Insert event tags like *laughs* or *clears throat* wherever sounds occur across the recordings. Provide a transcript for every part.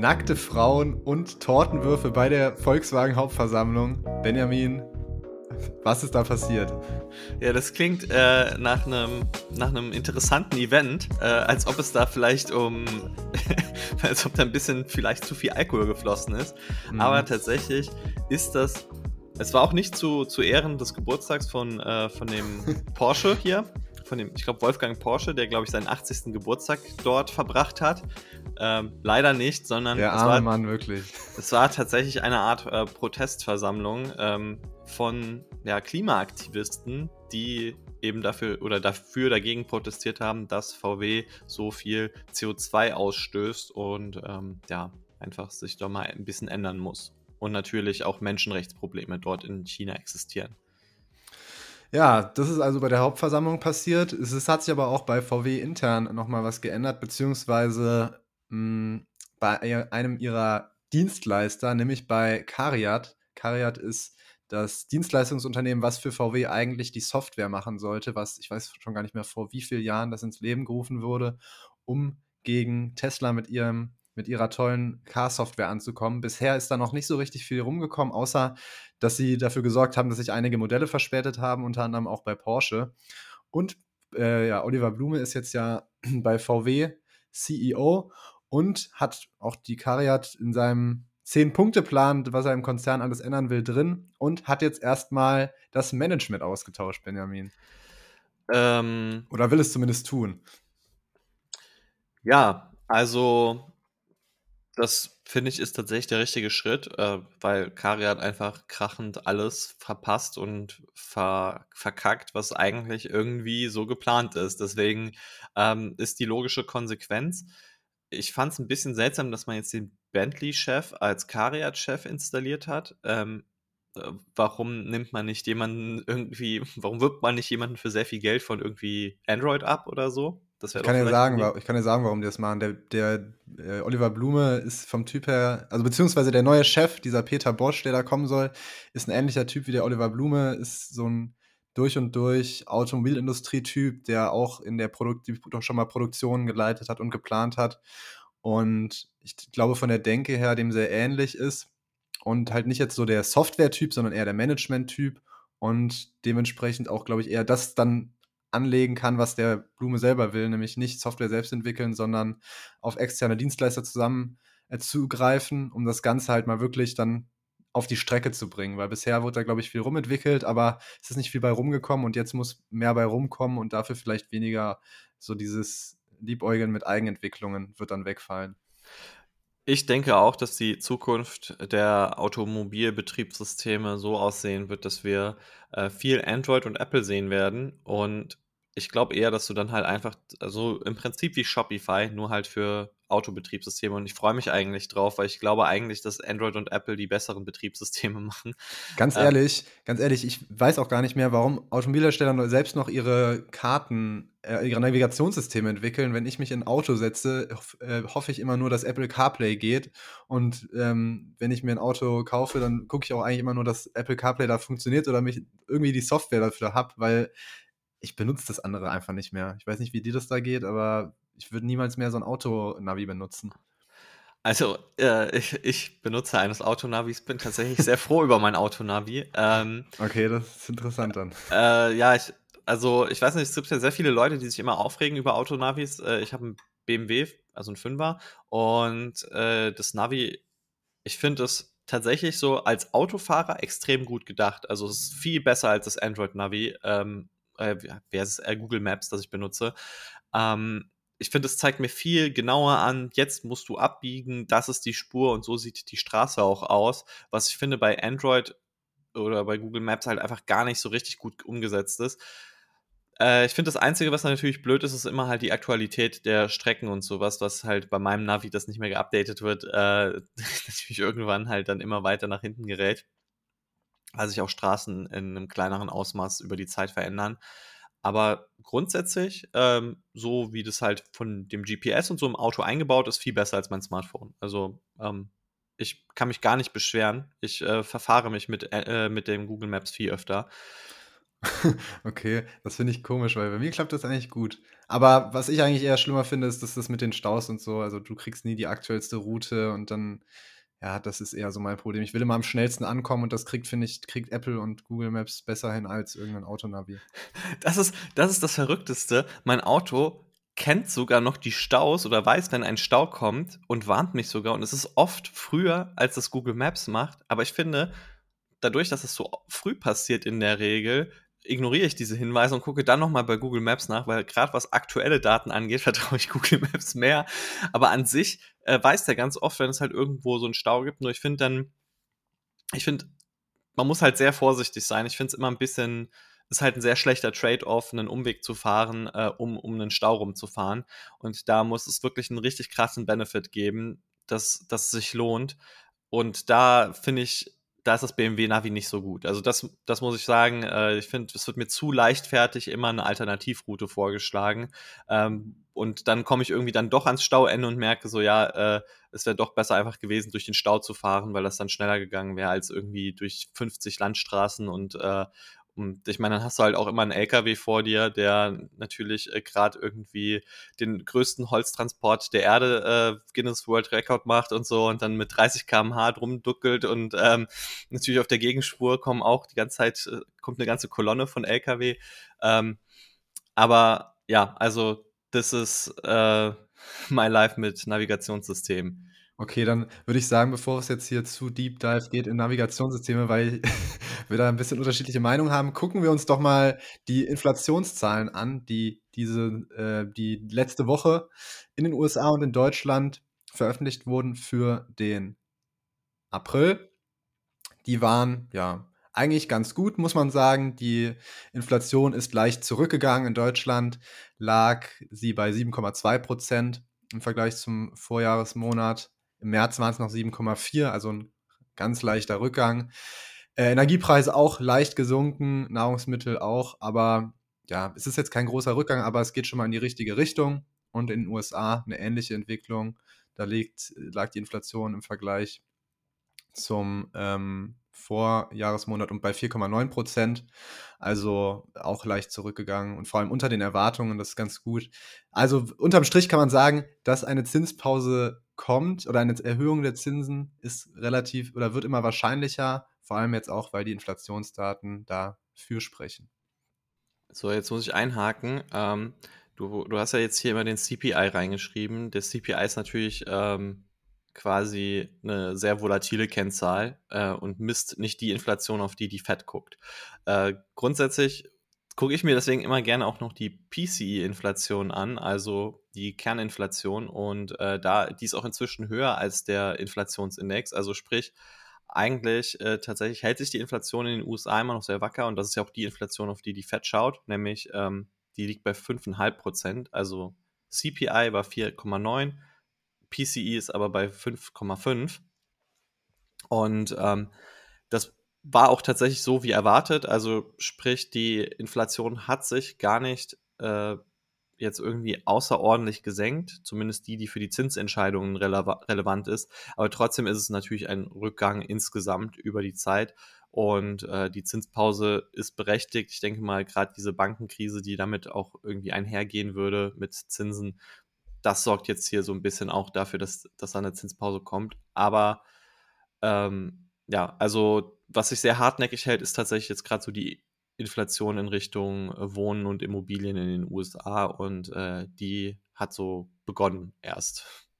nackte Frauen und Tortenwürfe bei der Volkswagen-Hauptversammlung. Benjamin, was ist da passiert? Ja, das klingt äh, nach einem nach interessanten Event, äh, als ob es da vielleicht um, *laughs* als ob da ein bisschen vielleicht zu viel Alkohol geflossen ist. Mhm. Aber tatsächlich ist das, es war auch nicht zu, zu Ehren des Geburtstags von, äh, von dem *laughs* Porsche hier, von dem, ich glaube, Wolfgang Porsche, der, glaube ich, seinen 80. Geburtstag dort verbracht hat. Ähm, leider nicht, sondern. Der arme war, Mann, wirklich. Es war tatsächlich eine Art äh, Protestversammlung ähm, von ja, Klimaaktivisten, die eben dafür oder dafür dagegen protestiert haben, dass VW so viel CO2 ausstößt und ähm, ja, einfach sich doch mal ein bisschen ändern muss. Und natürlich auch Menschenrechtsprobleme dort in China existieren. Ja, das ist also bei der Hauptversammlung passiert. Es, es hat sich aber auch bei VW intern nochmal was geändert, beziehungsweise mh, hm, bei einem ihrer Dienstleister, nämlich bei Cariat. Cariat ist das Dienstleistungsunternehmen, was für VW eigentlich die Software machen sollte, was ich weiß schon gar nicht mehr vor wie vielen Jahren das ins Leben gerufen wurde, um gegen Tesla mit ihrem mit ihrer tollen Car-Software anzukommen. Bisher ist da noch nicht so richtig viel rumgekommen, außer dass sie dafür gesorgt haben, dass sich einige Modelle verspätet haben, unter anderem auch bei Porsche. Und äh, ja, Oliver Blume ist jetzt ja *clears throat* bei VW CEO und hat auch die Cariat in seinem Zehn-Punkte-Plan, was er im Konzern alles ändern will, drin und hat jetzt erstmal das Management ausgetauscht, Benjamin. Ähm, Oder will es zumindest tun? Ja, also das finde ich ist tatsächlich der richtige Schritt, äh, weil Kari hat einfach krachend alles verpasst und ver verkackt, was eigentlich irgendwie so geplant ist. Deswegen ähm, ist die logische Konsequenz. Ich fand es ein bisschen seltsam, dass man jetzt den Bentley-Chef als Cariat-Chef installiert hat. Ähm, äh, warum nimmt man nicht jemanden irgendwie, warum wirbt man nicht jemanden für sehr viel Geld von irgendwie Android ab oder so? Das ich, kann ja sagen, ich kann ja sagen, warum die das machen. Der, der äh, Oliver Blume ist vom Typ her, also beziehungsweise der neue Chef, dieser Peter Bosch, der da kommen soll, ist ein ähnlicher Typ wie der Oliver Blume, ist so ein durch und durch Automobilindustrie-Typ, der auch in der Produkt, doch schon mal Produktionen geleitet hat und geplant hat. Und ich glaube, von der Denke her dem sehr ähnlich ist. Und halt nicht jetzt so der Software-Typ, sondern eher der Management-Typ. Und dementsprechend auch, glaube ich, eher das dann anlegen kann, was der Blume selber will, nämlich nicht Software selbst entwickeln, sondern auf externe Dienstleister zusammen äh, zugreifen, um das Ganze halt mal wirklich dann auf die Strecke zu bringen, weil bisher wurde da, glaube ich, viel rumentwickelt, aber es ist nicht viel bei rumgekommen und jetzt muss mehr bei rumkommen und dafür vielleicht weniger so dieses Liebäugeln mit Eigenentwicklungen wird dann wegfallen. Ich denke auch, dass die Zukunft der Automobilbetriebssysteme so aussehen wird, dass wir äh, viel Android und Apple sehen werden. Und ich glaube eher, dass du dann halt einfach, also im Prinzip wie Shopify, nur halt für Autobetriebssysteme und ich freue mich eigentlich drauf, weil ich glaube eigentlich, dass Android und Apple die besseren Betriebssysteme *laughs* machen. Ganz ähm, ehrlich, ganz ehrlich, ich weiß auch gar nicht mehr, warum Automobilhersteller selbst noch ihre Karten, äh, ihre Navigationssysteme entwickeln. Wenn ich mich in ein Auto setze, äh, hoffe ich immer nur, dass Apple CarPlay geht und ähm, wenn ich mir ein Auto kaufe, dann gucke ich auch eigentlich immer nur, dass Apple CarPlay da funktioniert oder mich irgendwie die Software dafür habe, weil ich benutze das andere einfach nicht mehr. Ich weiß nicht, wie dir das da geht, aber ich würde niemals mehr so ein Auto-Navi benutzen. Also, äh, ich, ich, benutze eines Autonavis, bin tatsächlich sehr froh über mein Autonavi. Ähm, okay, das ist interessant dann. Äh, ja, ich, also ich weiß nicht, es gibt ja sehr viele Leute, die sich immer aufregen über Autonavis. Äh, ich habe einen BMW, also einen Fünfer, und äh, das Navi, ich finde es tatsächlich so als Autofahrer extrem gut gedacht. Also es ist viel besser als das Android-Navi, ähm, äh, wer ist äh, Google Maps, das ich benutze. Ähm, ich finde, es zeigt mir viel genauer an, jetzt musst du abbiegen, das ist die Spur und so sieht die Straße auch aus. Was ich finde bei Android oder bei Google Maps halt einfach gar nicht so richtig gut umgesetzt ist. Äh, ich finde, das Einzige, was natürlich blöd ist, ist immer halt die Aktualität der Strecken und sowas, was halt bei meinem Navi, das nicht mehr geupdatet wird, äh, *laughs* natürlich irgendwann halt dann immer weiter nach hinten gerät, weil sich auch Straßen in einem kleineren Ausmaß über die Zeit verändern. Aber grundsätzlich, ähm, so wie das halt von dem GPS und so im Auto eingebaut ist, viel besser als mein Smartphone. Also ähm, ich kann mich gar nicht beschweren. Ich äh, verfahre mich mit, äh, mit dem Google Maps viel öfter. *laughs* Okay, das finde ich komisch, weil bei mir klappt das eigentlich gut. Aber was ich eigentlich eher schlimmer finde, ist, dass das mit den Staus und so also, du kriegst nie die aktuellste Route und dann ja, das ist eher so mein Problem. Ich will immer am schnellsten ankommen und das kriegt, finde ich kriegt Apple und Google Maps besser hin als irgend 'n Autonavi. *laughs* Das ist das ist das Verrückteste. Mein Auto kennt sogar noch die Staus oder weiß, wenn ein Stau kommt und warnt mich sogar und es ist oft früher, als das Google Maps macht. Aber ich finde, dadurch, dass es so früh passiert in der Regel, ignoriere ich diese Hinweise und gucke dann noch mal bei Google Maps nach, weil grad was aktuelle Daten angeht, *laughs* vertraue ich Google Maps mehr. Aber an sich, äh, weiß der ganz oft, wenn es halt irgendwo so 'n Stau gibt. Nur ich finde dann ich finde, man muss halt sehr vorsichtig sein. Ich finde es immer 'n bisschen ist halt 'n sehr schlechter Trade-off, 'nen Umweg zu fahren, äh, um um 'nen Stau rumzufahren. Und da muss es wirklich 'n richtig krassen Benefit geben, dass das sich lohnt. Und da finde ich da ist das BMW-Navi nicht so gut. Also, das das muss ich sagen, äh, ich finde, es wird mir zu leichtfertig immer 'ne Alternativroute vorgeschlagen. Ähm, und dann komme ich irgendwie dann doch ans Stauende und merke so, ja, äh, es wäre doch besser einfach gewesen, durch den Stau zu fahren, weil das dann schneller gegangen wäre als irgendwie durch 50 Landstraßen und, äh und ich meine, dann hast du halt auch immer 'n LKW vor dir, der natürlich, äh, grad irgendwie den größten Holztransport der Erde, äh, Guinness World Record macht und so und dann mit 30 km/h rumduckelt und, ähm, natürlich auf der Gegenspur kommen auch die ganze Zeit äh, kommt 'ne ganze Kolonne von LKW. Ähm, aber ja, also, das ist, äh, my life mit Navigationssystem. Okay, dann würde ich sagen, bevor es jetzt hier zu Deep Dive geht in Navigationssysteme, weil wir da 'n bisschen unterschiedliche Meinungen haben, gucken wir uns doch mal die Inflationszahlen an, die diese äh, die letzte Woche in den USA und in Deutschland veröffentlicht wurden für den April. Die waren, ja, eigentlich ganz gut, muss man sagen. Die Inflation ist leicht zurückgegangen. In Deutschland lag sie bei 7,2 % im Vergleich zum Vorjahresmonat. Im März waren's noch 7,4, also 'n ganz leichter Rückgang. Äh, Energiepreise auch leicht gesunken, Nahrungsmittel auch, aber ja, es ist jetzt kein großer Rückgang, aber es geht schon mal in die richtige Richtung. Und in den USA 'ne ähnliche Entwicklung. Da liegt lag die Inflation im Vergleich zum, ähm, Vorjahresmonat und bei 4,9 %, also auch leicht zurückgegangen und vor allem unter den Erwartungen, das ist ganz gut. Also, unterm Strich kann man sagen, dass eine Zinspause kommt oder eine Erhöhung der Zinsen ist relativ oder wird immer wahrscheinlicher, vor allem jetzt auch, weil die Inflationsdaten dafür sprechen. So, jetzt muss ich einhaken. Ähm, du du hast ja jetzt hier immer den CPI reingeschrieben. Der CPI ist natürlich, ähm, quasi 'ne sehr volatile Kennzahl, äh, und misst nicht die Inflation, auf die die Fed guckt. Äh, grundsätzlich gucke ich mir deswegen immer gerne auch noch die PCE-Inflation an, also die Kerninflation und, äh, da die ist auch inzwischen höher als der Inflationsindex. Also, sprich, eigentlich, äh, tatsächlich hält sich die Inflation in den USA immer noch sehr wacker und das ist ja auch die Inflation, auf die die Fed schaut, nämlich, ähm, die liegt bei 5,5 %. Also, CPI war 4,9, PCE ist aber bei 5,5. Und, ähm, das war auch tatsächlich so wie erwartet. Also, sprich, die Inflation hat sich gar nicht, äh, jetzt irgendwie außerordentlich gesenkt, zumindest die, die für die Zinsentscheidungen relewa relevant ist. Aber trotzdem ist es natürlich ein Rückgang insgesamt über die Zeit und, äh, die Zinspause ist berechtigt. Ich denke mal, grad diese Bankenkrise, die damit auch irgendwie einhergehen würde mit Zinsen, das sorgt jetzt hier so 'n bisschen auch dafür, dass dass da 'ne Zinspause kommt. Aber, ähm, ja, also, was sich sehr hartnäckig hält, ist tatsächlich jetzt grad so die Inflation in Richtung, äh, Wohnen und Immobilien in den USA und, äh, die hat so begonnen erst.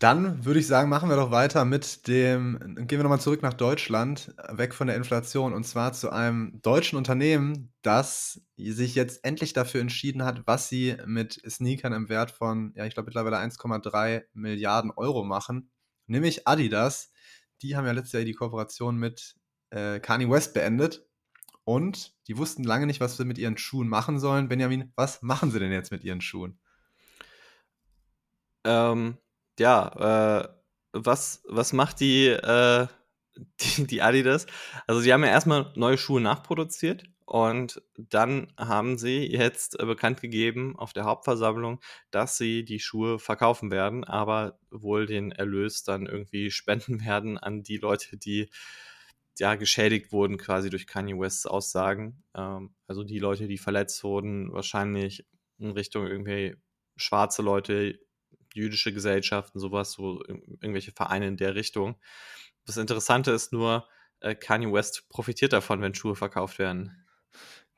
Dann würde ich sagen, machen wir doch weiter mit dem gehen wir noch mal zurück nach Deutschland, weg von der Inflation und zwar zu einem deutschen Unternehmen, das sich jetzt endlich dafür entschieden hat, was sie mit Sneakern im Wert von, ja, ich glaube, mittlerweile 1,3 Milliarden € machen, nämlich Adidas. Die haben ja letztes Jahr die Kooperation mit, äh, Kanye West beendet und die wussten lange nicht, was sie mit ihren Schuhen machen sollen. Benjamin, was machen sie denn jetzt mit ihren Schuhen? Ähm, ja, äh, was was macht die, äh *laughs* die die Adidas? Also, sie haben ja erst mal neue Schuhe nachproduziert und dann haben sie jetzt, äh, bekannt gegeben auf der Hauptversammlung, dass sie die Schuhe verkaufen werden, aber wohl den Erlös dann irgendwie *laughs* spenden werden an die Leute, die ja, geschädigt wurden quasi durch Kanye Wests Aussagen. Ähm, also die Leute, die verletzt wurden, wahrscheinlich in Richtung irgendwie schwarze Leute, jüdische Gesellschaften, sowas, so irgendwelche Vereine in der Richtung. Das Interessante ist nur, äh, Kanye West profitiert davon, wenn Schuhe verkauft werden.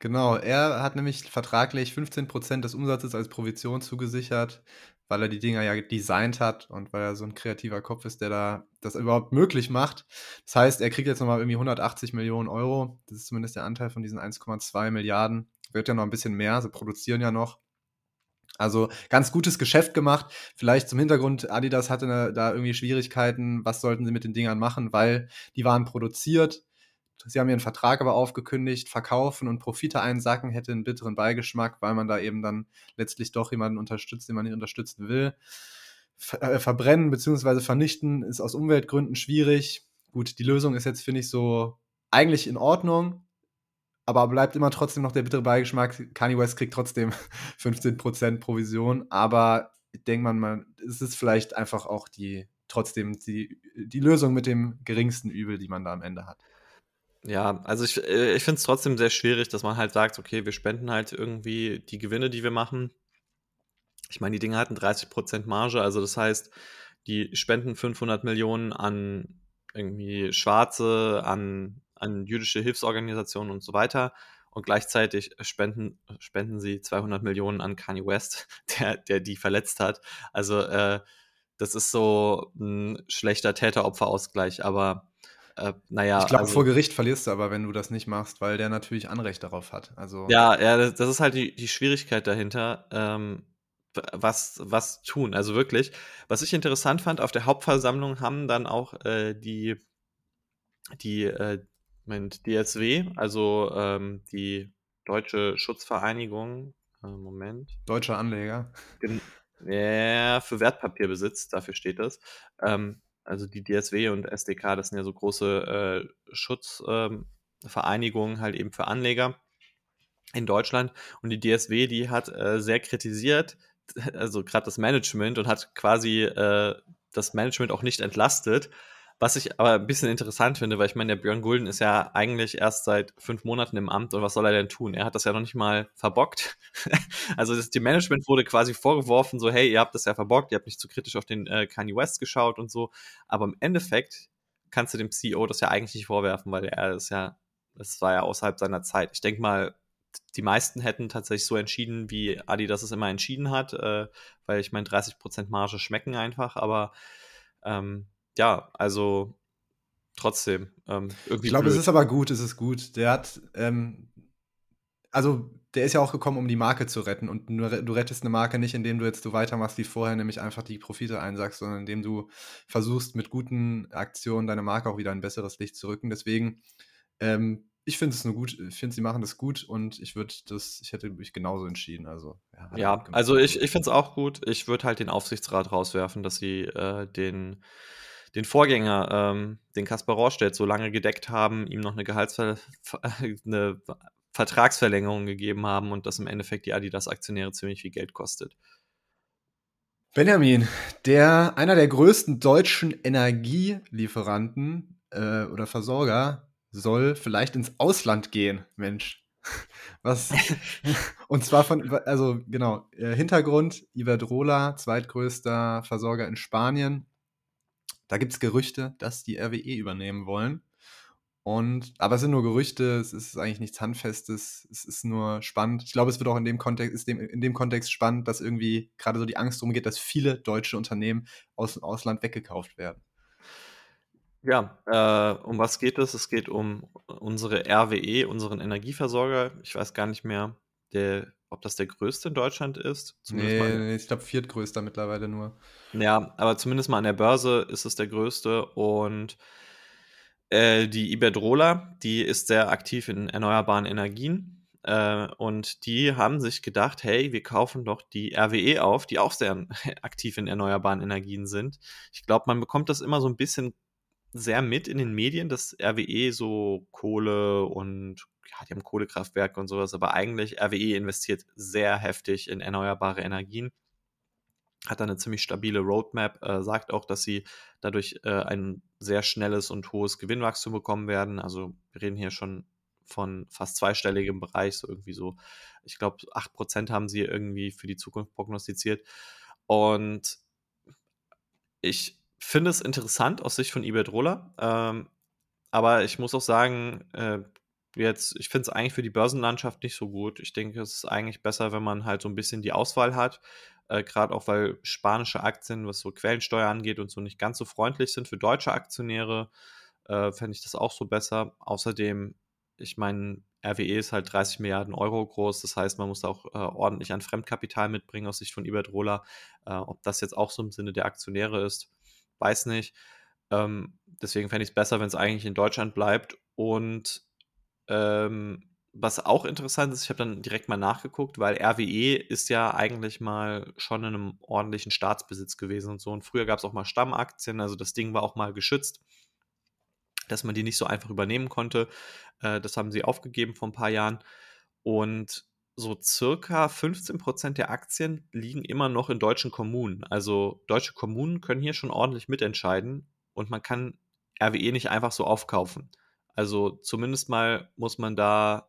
Genau, er hat nämlich vertraglich 15% des Umsatzes als Provision zugesichert, weil er die Dinger ja designt hat und weil er so ein kreativer Kopf ist, der da das überhaupt möglich macht. Das heißt, er kriegt jetzt nochmal irgendwie 180 Millionen Euro. Das ist zumindest der Anteil von diesen 1,2 Milliarden. Wird ja noch ein bisschen mehr, sie produzieren ja noch. Also ganz gutes Geschäft gemacht. Vielleicht zum Hintergrund, Adidas hatte da irgendwie Schwierigkeiten. Was sollten sie mit den Dingern machen? Weil die waren produziert. Sie haben ihren Vertrag aber aufgekündigt. Verkaufen und Profite einsacken hätte einen bitteren Beigeschmack, weil man da eben dann letztlich doch jemanden unterstützt, den man nicht unterstützen will. Ver äh, verbrennen bzw. vernichten ist aus Umweltgründen schwierig. Gut, die Lösung ist jetzt, finde ich, so eigentlich in Ordnung aber bleibt immer trotzdem noch der bittere Beigeschmack. Kanye West kriegt trotzdem *laughs* 15% Provision, aber ich denke mal, man, es ist vielleicht einfach auch die trotzdem die, die Lösung mit dem geringsten Übel, die man da am Ende hat. Ja, also ich, äh, ich finde es trotzdem sehr schwierig, dass man halt sagt, okay, wir spenden halt irgendwie die Gewinne, die wir machen. Ich meine, die Dinge hatten 30% Marge, also das heißt, die spenden 500 Millionen an irgendwie Schwarze, an an jüdische Hilfsorganisationen und so weiter. Und gleichzeitig spenden, spenden sie 200 Millionen an Kanye West, *laughs* der, der die verletzt hat. Also äh, das ist so ein schlechter Täter-Opfer-Ausgleich, aber äh, naja. Ich glaube, also, vor Gericht verlierst du aber, wenn du das nicht machst, weil der natürlich Anrecht darauf hat. Also, ja, ja, das ist halt die, die Schwierigkeit dahinter. Ähm, was, was tun. Also wirklich, was ich interessant fand, auf der Hauptversammlung haben dann auch äh, die, die, äh, Moment, DSW, also ähm, die Deutsche Schutzvereinigung, äh, Moment. Deutscher Anleger. ja, für Wertpapierbesitz, dafür steht das. Ähm, also die DSW und SDK, das sind ja so große äh, Schutzvereinigungen ähm, halt eben für Anleger in Deutschland. Und die DSW, die hat äh, sehr kritisiert, also gerade das Management und hat quasi äh, das Management auch nicht entlastet, was ich aber ein bisschen interessant finde, weil ich meine, der Björn Gulden ist ja eigentlich erst seit fünf Monaten im Amt und was soll er denn tun? Er hat das ja noch nicht mal verbockt. *laughs* also das, dem Management wurde quasi vorgeworfen, so hey, ihr habt das ja verbockt, ihr habt nicht zu kritisch auf den äh, Kanye West geschaut und so. Aber im Endeffekt kannst du dem CEO das ja eigentlich nicht vorwerfen, weil er ist ja, das war ja außerhalb seiner Zeit. Ich denke mal, die meisten hätten tatsächlich so entschieden, wie Adidas es immer entschieden hat, äh, weil ich meine, 30% Marge schmecken einfach, aber ähm, ja, also trotzdem. Ähm, ich glaube, es ist aber gut, es ist gut. Der hat, ähm, also der ist ja auch gekommen, um die Marke zu retten. Und du rettest eine Marke nicht, indem du jetzt so weitermachst wie vorher, nämlich einfach die Profite einsackst, sondern indem du versuchst, mit guten Aktionen deine Marke auch wieder ein besseres Licht zu rücken. Deswegen, ähm, ich finde es nur gut, ich finde, sie machen das gut und ich würde das, ich hätte mich genauso entschieden. Also, ja, ja also ich, ich finde es auch gut. Ich würde halt den Aufsichtsrat rauswerfen, dass sie äh, den den Vorgänger, ähm, den Kaspar Rohrstedt, so lange gedeckt haben, ihm noch eine Gehaltsver *laughs* eine Vertragsverlängerung gegeben haben und das im Endeffekt die Adidas-Aktionäre ziemlich viel Geld kostet. Benjamin, der einer der größten deutschen Energielieferanten äh, oder Versorger soll vielleicht ins Ausland gehen, Mensch. *laughs* Was? Und zwar von, also genau, äh, Hintergrund, Iberdrola, zweitgrößter Versorger in Spanien, da gibt es Gerüchte, dass die RWE übernehmen wollen. Und, aber es sind nur Gerüchte, es ist eigentlich nichts Handfestes, es ist nur spannend. Ich glaube, es wird auch in dem Kontext, ist dem, in dem Kontext spannend, dass irgendwie gerade so die Angst darum geht, dass viele deutsche Unternehmen aus dem Ausland weggekauft werden. Ja, äh, um was geht es? Es geht um unsere RWE, unseren Energieversorger. Ich weiß gar nicht mehr, der ob das der größte in Deutschland ist. Zumindest nee, nee, ich glaube viertgrößter mittlerweile nur. Ja, aber zumindest mal an der Börse ist es der größte und äh, die Iberdrola, die ist sehr aktiv in erneuerbaren Energien äh, und die haben sich gedacht, hey, wir kaufen doch die RWE auf, die auch sehr *laughs* aktiv in erneuerbaren Energien sind. Ich glaube, man bekommt das immer so ein bisschen sehr mit in den Medien, dass RWE so Kohle und ja, die haben Kohlekraftwerke und sowas, aber eigentlich RWE investiert sehr heftig in erneuerbare Energien. hat eine ziemlich stabile Roadmap, äh, sagt auch, dass sie dadurch äh, ein sehr schnelles und hohes Gewinnwachstum bekommen werden. Also wir reden hier schon von fast zweistelligem Bereich, so irgendwie so, ich glaube, 8% haben sie irgendwie für die Zukunft prognostiziert. Und ich finde es interessant aus Sicht von Iberdrola, ähm, aber ich muss auch sagen, äh, jetzt, ich finde es eigentlich für die Börsenlandschaft nicht so gut. Ich denke, es ist eigentlich besser, wenn man halt so ein bisschen die Auswahl hat. Äh, Gerade auch, weil spanische Aktien, was so Quellensteuer angeht und so nicht ganz so freundlich sind für deutsche Aktionäre, äh, fände ich das auch so besser. Außerdem, ich meine, RWE ist halt 30 Milliarden Euro groß. Das heißt, man muss auch äh, ordentlich an Fremdkapital mitbringen aus Sicht von Iberdrola. Äh, ob das jetzt auch so im Sinne der Aktionäre ist, weiß nicht. Ähm, deswegen fände ich es besser, wenn es eigentlich in Deutschland bleibt. Und ähm, was auch interessant ist, ich habe dann direkt mal nachgeguckt, weil RWE ist ja eigentlich mal schon in einem ordentlichen Staatsbesitz gewesen und so. Und früher gab es auch mal Stammaktien, also das Ding war auch mal geschützt, dass man die nicht so einfach übernehmen konnte. Äh, das haben sie aufgegeben vor ein paar Jahren. Und so circa 15% der Aktien liegen immer noch in deutschen Kommunen. Also deutsche Kommunen können hier schon ordentlich mitentscheiden und man kann RWE nicht einfach so aufkaufen. Also zumindest mal muss man da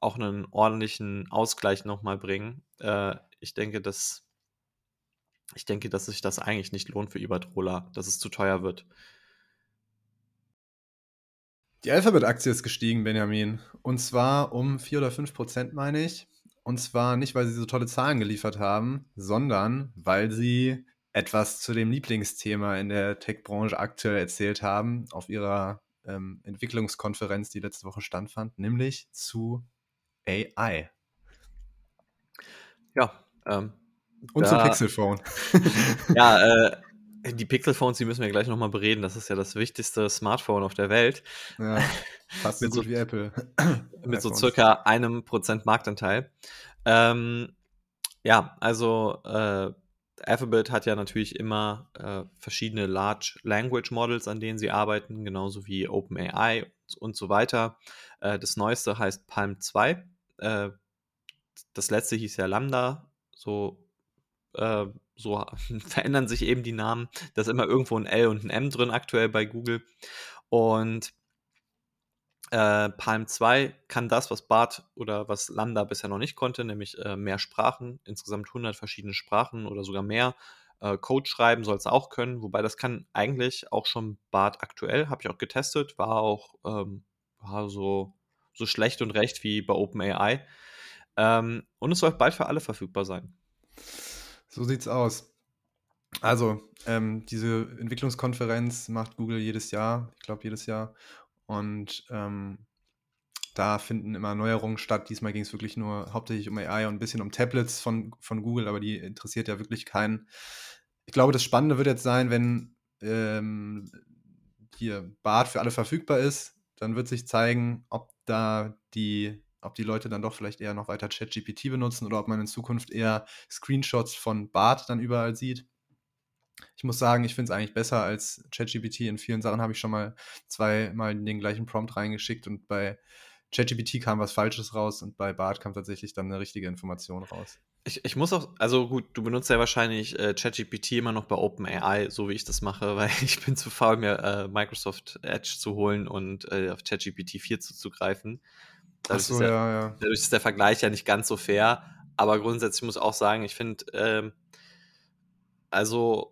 auch einen ordentlichen Ausgleich nochmal bringen. Äh, ich denke, dass ich denke, dass sich das eigentlich nicht lohnt für Iberdrola, dass es zu teuer wird. Die Alphabet-Aktie ist gestiegen, Benjamin. Und zwar um 4 oder 5 Prozent, meine ich. Und zwar nicht, weil sie so tolle Zahlen geliefert haben, sondern weil sie etwas zu dem Lieblingsthema in der Tech-Branche aktuell erzählt haben auf ihrer ähm, Entwicklungskonferenz, die letzte Woche stattfand, nämlich zu AI. Ja. Ähm, Und zum Pixelphone. *laughs* ja, *laughs* äh, die Pixelphones, die müssen wir gleich nochmal bereden. Das ist ja das wichtigste Smartphone auf der Welt. Ja, *laughs* fast so gut wie Apple. *clears throat* mit so circa einem Prozent Marktanteil. Ähm, ja, also äh, Alphabet hat ja natürlich immer äh, verschiedene Large Language Models, an denen sie arbeiten, genauso wie OpenAI und so weiter. Äh, das neueste heißt Palm 2. Äh, das letzte hieß ja Lambda. So, äh, so *laughs* verändern sich eben die Namen. Da ist immer irgendwo ein L und ein M drin aktuell bei Google. Und äh, Palm 2 kann das, was BART oder was Lambda bisher noch nicht konnte, nämlich äh, mehr Sprachen, insgesamt 100 verschiedene Sprachen oder sogar mehr. Äh, Code schreiben soll es auch können, wobei das kann eigentlich auch schon BART aktuell, habe ich auch getestet, war auch ähm, war so, so schlecht und recht wie bei OpenAI. Ähm, und es soll bald für alle verfügbar sein. So sieht's aus. Also, ähm, diese Entwicklungskonferenz macht Google jedes Jahr, ich glaube jedes Jahr. Und ähm, da finden immer Neuerungen statt. Diesmal ging es wirklich nur hauptsächlich um AI und ein bisschen um Tablets von, von Google, aber die interessiert ja wirklich keinen. Ich glaube, das Spannende wird jetzt sein, wenn ähm, hier Bart für alle verfügbar ist, dann wird sich zeigen, ob da die, ob die Leute dann doch vielleicht eher noch weiter ChatGPT benutzen oder ob man in Zukunft eher Screenshots von Bart dann überall sieht. Ich muss sagen, ich finde es eigentlich besser als ChatGPT. In vielen Sachen habe ich schon mal zweimal den gleichen Prompt reingeschickt und bei ChatGPT kam was Falsches raus und bei Bart kam tatsächlich dann eine richtige Information raus. Ich, ich muss auch, also gut, du benutzt ja wahrscheinlich äh, ChatGPT immer noch bei OpenAI, so wie ich das mache, *laughs* weil ich bin zu faul, mir äh, Microsoft Edge zu holen und äh, auf ChatGPT 4 zuzugreifen. Dadurch, so, ist ja, ja. dadurch ist der Vergleich ja nicht ganz so fair, aber grundsätzlich muss ich auch sagen, ich finde, ähm, also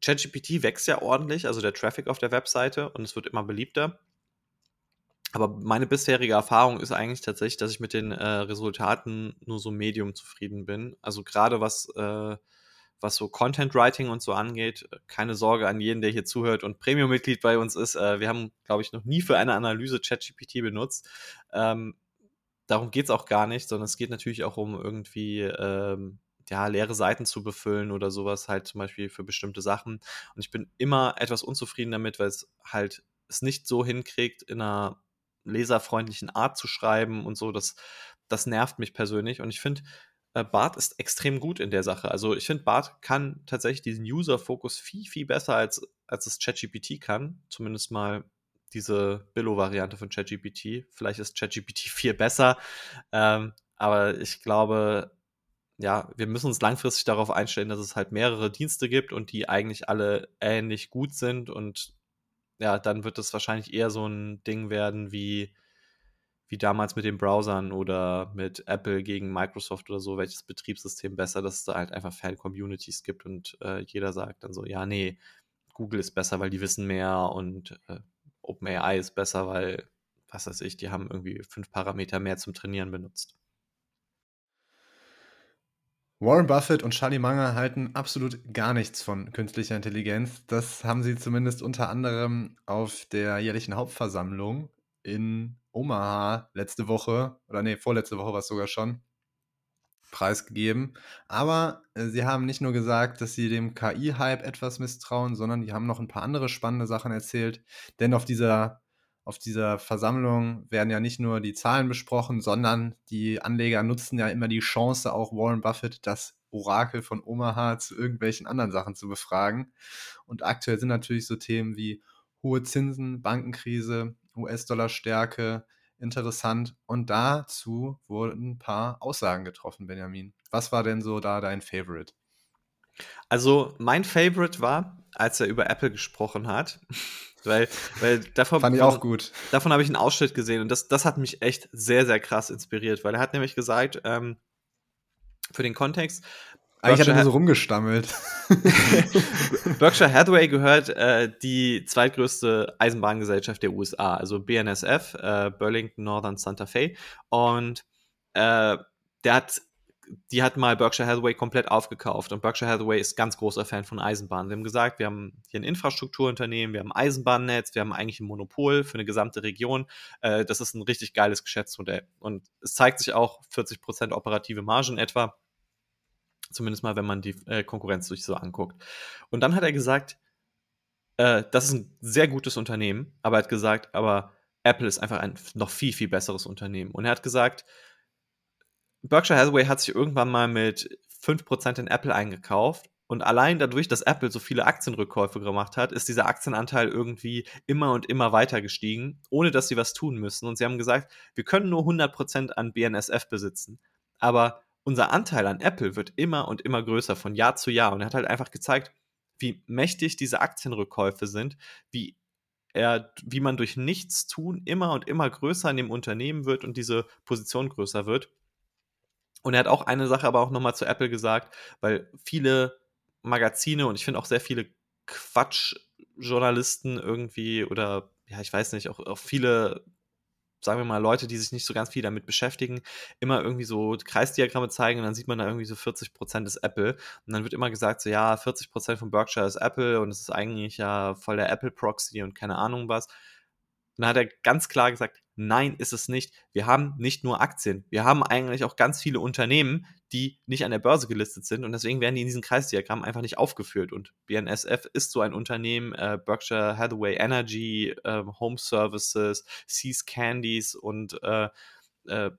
ChatGPT wächst ja ordentlich, also der Traffic auf der Webseite und es wird immer beliebter. Aber meine bisherige Erfahrung ist eigentlich tatsächlich, dass ich mit den äh, Resultaten nur so medium zufrieden bin. Also gerade was, äh, was so Content Writing und so angeht, keine Sorge an jeden, der hier zuhört und Premium-Mitglied bei uns ist. Äh, wir haben, glaube ich, noch nie für eine Analyse ChatGPT benutzt. Ähm, darum geht es auch gar nicht, sondern es geht natürlich auch um irgendwie ähm, ja, leere Seiten zu befüllen oder sowas halt zum Beispiel für bestimmte Sachen. Und ich bin immer etwas unzufrieden damit, weil es halt es nicht so hinkriegt, in einer leserfreundlichen Art zu schreiben und so. Das, das nervt mich persönlich. Und ich finde, äh, Bart ist extrem gut in der Sache. Also ich finde, Bart kann tatsächlich diesen User-Fokus viel, viel besser als, als es ChatGPT kann. Zumindest mal diese Billo-Variante von ChatGPT. Vielleicht ist ChatGPT 4 *laughs* besser. Ähm, aber ich glaube, ja, wir müssen uns langfristig darauf einstellen, dass es halt mehrere Dienste gibt und die eigentlich alle ähnlich gut sind und ja, dann wird es wahrscheinlich eher so ein Ding werden wie, wie damals mit den Browsern oder mit Apple gegen Microsoft oder so, welches Betriebssystem besser, dass es da halt einfach Fan-Communities gibt und äh, jeder sagt dann so, ja, nee, Google ist besser, weil die wissen mehr und äh, OpenAI ist besser, weil, was weiß ich, die haben irgendwie fünf Parameter mehr zum Trainieren benutzt. Warren Buffett und Charlie Munger halten absolut gar nichts von künstlicher Intelligenz. Das haben sie zumindest unter anderem auf der jährlichen Hauptversammlung in Omaha letzte Woche, oder nee, vorletzte Woche war es sogar schon, preisgegeben. Aber äh, sie haben nicht nur gesagt, dass sie dem KI-Hype etwas misstrauen, sondern die haben noch ein paar andere spannende Sachen erzählt. Denn auf dieser auf dieser Versammlung werden ja nicht nur die Zahlen besprochen, sondern die Anleger nutzen ja immer die Chance, auch Warren Buffett, das Orakel von Omaha, zu irgendwelchen anderen Sachen zu befragen. Und aktuell sind natürlich so Themen wie hohe Zinsen, Bankenkrise, US-Dollar-Stärke interessant. Und dazu wurden ein paar Aussagen getroffen, Benjamin. Was war denn so da dein Favorite? Also, mein Favorite war, als er über Apple gesprochen hat. Weil, weil davon, Fand ich auch gut. Davon habe ich einen Ausschnitt gesehen und das, das hat mich echt sehr, sehr krass inspiriert, weil er hat nämlich gesagt, ähm, für den Kontext, eigentlich hat er nur so rumgestammelt. *laughs* Berkshire Hathaway gehört äh, die zweitgrößte Eisenbahngesellschaft der USA, also BNSF, äh, Burlington Northern Santa Fe. Und äh, der hat die hat mal Berkshire Hathaway komplett aufgekauft und Berkshire Hathaway ist ganz großer Fan von Eisenbahnen. Wir haben gesagt, wir haben hier ein Infrastrukturunternehmen, wir haben ein Eisenbahnnetz, wir haben eigentlich ein Monopol für eine gesamte Region. Äh, das ist ein richtig geiles Geschäftsmodell und es zeigt sich auch 40% operative Margen etwa. Zumindest mal, wenn man die äh, Konkurrenz sich so anguckt. Und dann hat er gesagt, äh, das ist ein sehr gutes Unternehmen, aber er hat gesagt, aber Apple ist einfach ein noch viel, viel besseres Unternehmen. Und er hat gesagt, Berkshire Hathaway hat sich irgendwann mal mit 5% in Apple eingekauft und allein dadurch, dass Apple so viele Aktienrückkäufe gemacht hat, ist dieser Aktienanteil irgendwie immer und immer weiter gestiegen, ohne dass sie was tun müssen. Und sie haben gesagt, wir können nur 100% an BNSF besitzen, aber unser Anteil an Apple wird immer und immer größer von Jahr zu Jahr. Und er hat halt einfach gezeigt, wie mächtig diese Aktienrückkäufe sind, wie er, wie man durch nichts tun immer und immer größer in dem Unternehmen wird und diese Position größer wird. Und er hat auch eine Sache aber auch nochmal zu Apple gesagt, weil viele Magazine und ich finde auch sehr viele Quatschjournalisten irgendwie oder ja, ich weiß nicht, auch, auch viele, sagen wir mal, Leute, die sich nicht so ganz viel damit beschäftigen, immer irgendwie so Kreisdiagramme zeigen und dann sieht man da irgendwie so 40% ist Apple. Und dann wird immer gesagt, so ja, 40% von Berkshire ist Apple und es ist eigentlich ja voll der Apple-Proxy und keine Ahnung was. Und dann hat er ganz klar gesagt, Nein, ist es nicht. Wir haben nicht nur Aktien. Wir haben eigentlich auch ganz viele Unternehmen, die nicht an der Börse gelistet sind und deswegen werden die in diesem Kreisdiagramm einfach nicht aufgeführt. Und BNSF ist so ein Unternehmen, äh, Berkshire Hathaway Energy, äh, Home Services, Seas Candies und äh, äh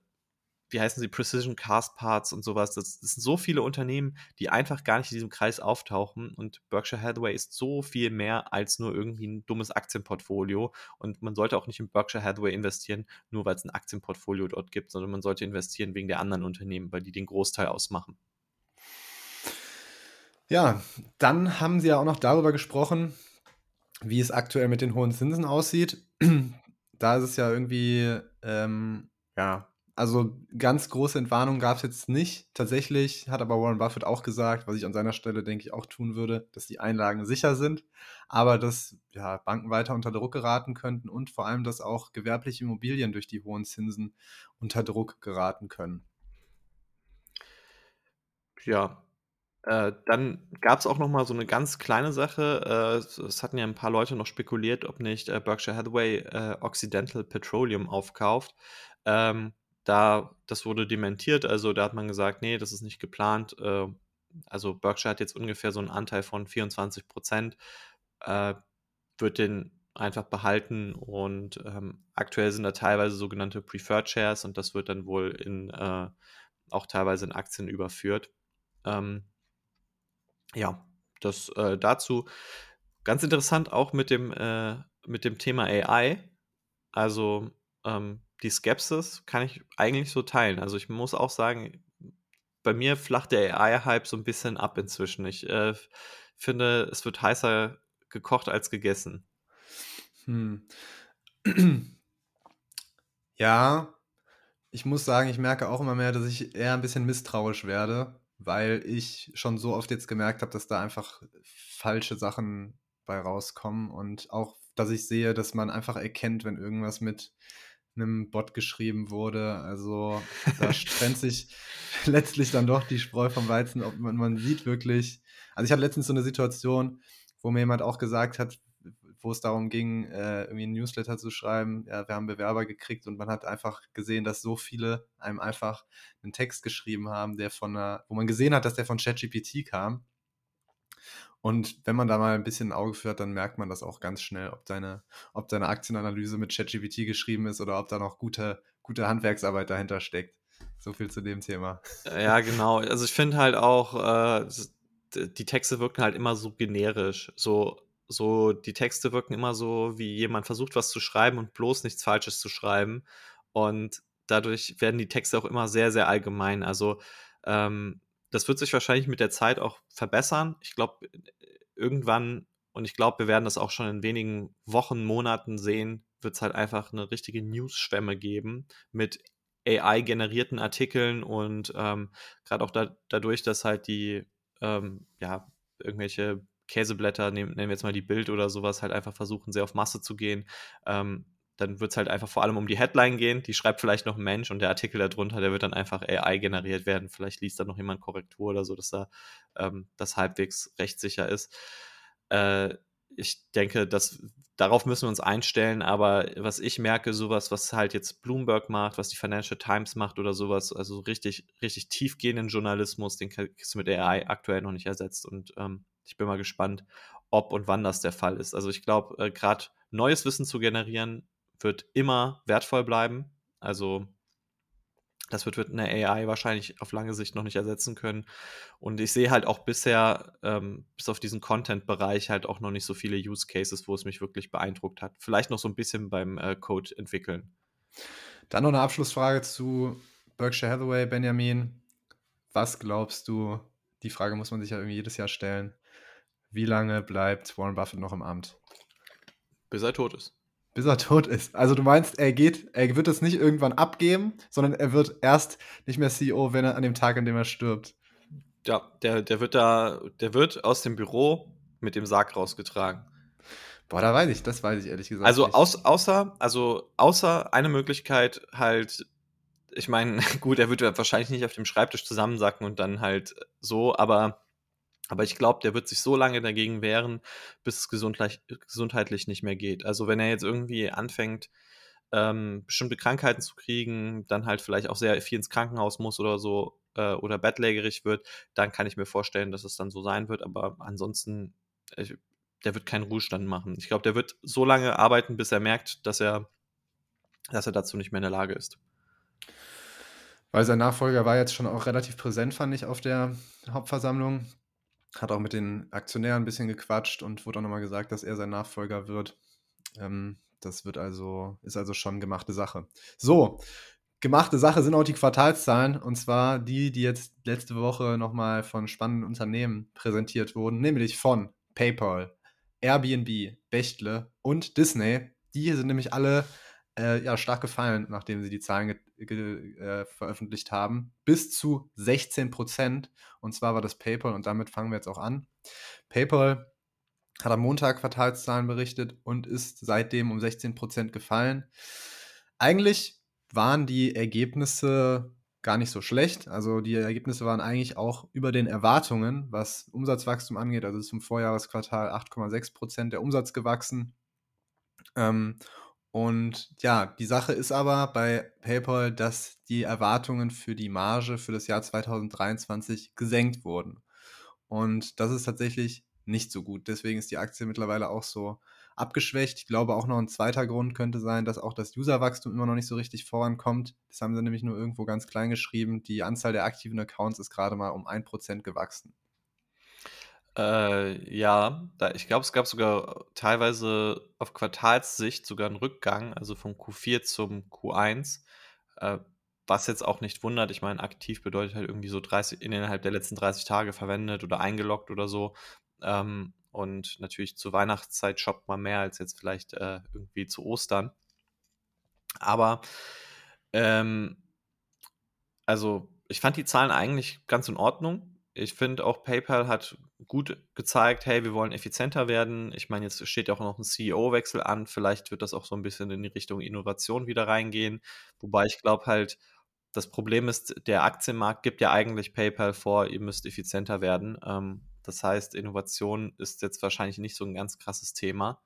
wie heißen sie, Precision Cast Parts und sowas. Das, das, sind so viele Unternehmen, die einfach gar nicht in diesem Kreis auftauchen. Und Berkshire Hathaway ist so viel mehr als nur irgendwie ein dummes Aktienportfolio. Und man sollte auch nicht in Berkshire Hathaway investieren, nur weil es ein Aktienportfolio dort gibt, sondern man sollte investieren wegen der anderen Unternehmen, weil die den Großteil ausmachen. Ja, dann haben sie ja auch noch darüber gesprochen, wie es aktuell mit den hohen Zinsen aussieht. *clears throat* da ist es ja irgendwie, ähm, ja, also ganz große Entwarnung gab es jetzt nicht. Tatsächlich hat aber Warren Buffett auch gesagt, was ich an seiner Stelle, denke ich, auch tun würde, dass die Einlagen sicher sind, aber dass ja, Banken weiter unter Druck geraten könnten und vor allem, dass auch gewerbliche Immobilien durch die hohen Zinsen unter Druck geraten können. Ja, äh, dann gab es auch noch mal so eine ganz kleine Sache. Äh, es hatten ja ein paar Leute noch spekuliert, ob nicht äh, Berkshire Hathaway äh, Occidental Petroleum aufkauft. Ähm, da, das wurde dementiert, also da hat man gesagt, nee, das ist nicht geplant. Äh, also Berkshire hat jetzt ungefähr so einen Anteil von 24 Prozent, äh, wird den einfach behalten und ähm, aktuell sind da teilweise sogenannte Preferred Shares und das wird dann wohl in äh, auch teilweise in Aktien überführt. Ähm, ja, das äh, dazu. Ganz interessant auch mit dem, äh, mit dem Thema AI. Also ähm, die Skepsis kann ich eigentlich so teilen. Also ich muss auch sagen, bei mir flacht der AI-Hype so ein bisschen ab inzwischen. Ich äh, finde, es wird heißer gekocht als gegessen. Hm. *clears throat* Ja, ich muss sagen, ich merke auch immer mehr, dass ich eher ein bisschen misstrauisch werde, weil ich schon so oft jetzt gemerkt habe, dass da einfach falsche Sachen bei rauskommen und auch, dass ich sehe, dass man einfach erkennt, wenn irgendwas mit einem Bot geschrieben wurde. Also da *laughs* trennt sich letztlich dann doch die Spreu vom Weizen. Ob man, man sieht wirklich. Also ich hatte letztens so eine Situation, wo mir jemand auch gesagt hat, wo es darum ging, äh, irgendwie ein Newsletter zu schreiben. Ja, wir haben Bewerber gekriegt und man hat einfach gesehen, dass so viele einem einfach einen Text geschrieben haben, der von einer, wo man gesehen hat, dass der von ChatGPT kam. Und wenn man da mal ein bisschen ein Auge für hat, dann merkt man das auch ganz schnell, ob deine, ob deine Aktienanalyse mit ChatGPT geschrieben ist oder ob da noch gute, gute Handwerksarbeit dahinter steckt. So viel zu dem Thema. Ja, genau. Also ich finde halt auch, äh, die Texte wirken halt immer so generisch. So, so, die Texte wirken immer so, wie jemand versucht, was zu schreiben und bloß nichts Falsches zu schreiben. Und dadurch werden die Texte auch immer sehr, sehr allgemein. Also ähm, das wird sich wahrscheinlich mit der Zeit auch verbessern. Ich glaube, irgendwann, und ich glaube, wir werden das auch schon in wenigen Wochen, Monaten sehen, wird es halt einfach eine richtige News-Schwemme geben mit AI-generierten Artikeln und ähm, gerade auch da, dadurch, dass halt die, ähm, ja, irgendwelche Käseblätter, nehmen, nehmen wir jetzt mal die Bild oder sowas, halt einfach versuchen, sehr auf Masse zu gehen. Ähm, dann wird es halt einfach vor allem um die Headline gehen. Die schreibt vielleicht noch ein Mensch und der Artikel darunter, der wird dann einfach AI generiert werden. Vielleicht liest da noch jemand Korrektur oder so, dass da ähm, das halbwegs rechtssicher ist. Äh, ich denke, dass darauf müssen wir uns einstellen, aber was ich merke, sowas, was halt jetzt Bloomberg macht, was die Financial Times macht oder sowas, also richtig, richtig tiefgehenden Journalismus, den kriegst du mit AI aktuell noch nicht ersetzt und ähm, ich bin mal gespannt, ob und wann das der Fall ist. Also ich glaube, äh, gerade neues Wissen zu generieren, wird immer wertvoll bleiben. Also das wird, wird eine AI wahrscheinlich auf lange Sicht noch nicht ersetzen können. Und ich sehe halt auch bisher, ähm, bis auf diesen Content-Bereich, halt auch noch nicht so viele Use Cases, wo es mich wirklich beeindruckt hat. Vielleicht noch so ein bisschen beim äh, Code entwickeln. Dann noch eine Abschlussfrage zu Berkshire Hathaway, Benjamin. Was glaubst du? Die Frage muss man sich ja irgendwie jedes Jahr stellen. Wie lange bleibt Warren Buffett noch im Amt? Bis er tot ist. Bis er tot ist. Also du meinst, er geht, er wird es nicht irgendwann abgeben, sondern er wird erst nicht mehr CEO, wenn er an dem Tag, an dem er stirbt. Ja, der, der wird da, der wird aus dem Büro mit dem Sarg rausgetragen. Boah, da weiß ich, das weiß ich ehrlich gesagt. Also aus, außer, also außer eine Möglichkeit halt, ich meine, *laughs* gut, er wird wahrscheinlich nicht auf dem Schreibtisch zusammensacken und dann halt so, aber aber ich glaube, der wird sich so lange dagegen wehren, bis es gesundheitlich nicht mehr geht. Also wenn er jetzt irgendwie anfängt, ähm, bestimmte Krankheiten zu kriegen, dann halt vielleicht auch sehr viel ins Krankenhaus muss oder so äh, oder bettlägerig wird, dann kann ich mir vorstellen, dass es dann so sein wird. Aber ansonsten, ich, der wird keinen Ruhestand machen. Ich glaube, der wird so lange arbeiten, bis er merkt, dass er, dass er dazu nicht mehr in der Lage ist. Weil sein Nachfolger war jetzt schon auch relativ präsent, fand ich, auf der Hauptversammlung hat auch mit den Aktionären ein bisschen gequatscht und wurde auch nochmal gesagt, dass er sein Nachfolger wird. Ähm, das wird also, ist also schon gemachte Sache. So, gemachte Sache sind auch die Quartalszahlen und zwar die, die jetzt letzte Woche nochmal von spannenden Unternehmen präsentiert wurden, nämlich von PayPal, Airbnb, Bechtle und Disney. Die sind nämlich alle äh, ja, stark gefallen, nachdem sie die Zahlen äh, veröffentlicht haben. Bis zu 16 Prozent. Und zwar war das PayPal und damit fangen wir jetzt auch an. PayPal hat am Montag Quartalszahlen berichtet und ist seitdem um 16 Prozent gefallen. Eigentlich waren die Ergebnisse gar nicht so schlecht. Also die Ergebnisse waren eigentlich auch über den Erwartungen, was Umsatzwachstum angeht. Also zum Vorjahresquartal 8,6 Prozent der Umsatz gewachsen. Ähm, und ja, die Sache ist aber bei PayPal, dass die Erwartungen für die Marge für das Jahr 2023 gesenkt wurden. Und das ist tatsächlich nicht so gut. Deswegen ist die Aktie mittlerweile auch so abgeschwächt. Ich glaube, auch noch ein zweiter Grund könnte sein, dass auch das Userwachstum immer noch nicht so richtig vorankommt. Das haben sie nämlich nur irgendwo ganz klein geschrieben. Die Anzahl der aktiven Accounts ist gerade mal um 1% gewachsen. Äh, ja, da, ich glaube, es gab sogar teilweise auf Quartalssicht sogar einen Rückgang, also vom Q4 zum Q1. Äh, was jetzt auch nicht wundert. Ich meine, aktiv bedeutet halt irgendwie so 30, innerhalb der letzten 30 Tage verwendet oder eingeloggt oder so. Ähm, und natürlich zur Weihnachtszeit shoppt man mehr als jetzt vielleicht äh, irgendwie zu Ostern. Aber ähm, also ich fand die Zahlen eigentlich ganz in Ordnung. Ich finde auch PayPal hat gut gezeigt, hey, wir wollen effizienter werden. Ich meine, jetzt steht ja auch noch ein CEO-Wechsel an. Vielleicht wird das auch so ein bisschen in die Richtung Innovation wieder reingehen. Wobei ich glaube halt, das Problem ist, der Aktienmarkt gibt ja eigentlich PayPal vor, ihr müsst effizienter werden. Ähm, das heißt, Innovation ist jetzt wahrscheinlich nicht so ein ganz krasses Thema.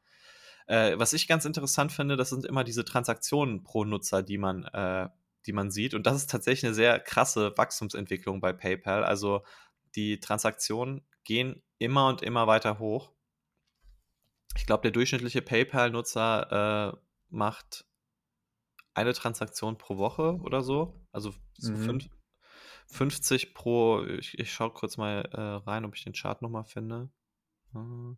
Äh, was ich ganz interessant finde, das sind immer diese Transaktionen pro Nutzer, die man, äh, die man sieht. Und das ist tatsächlich eine sehr krasse Wachstumsentwicklung bei PayPal. Also die Transaktionen gehen immer und immer weiter hoch. Ich glaube, der durchschnittliche PayPal-Nutzer äh, macht eine Transaktion pro Woche oder so. Also so mhm. fünf, 50 pro, ich, ich schaue kurz mal äh, rein, ob ich den Chart nochmal finde. Äh.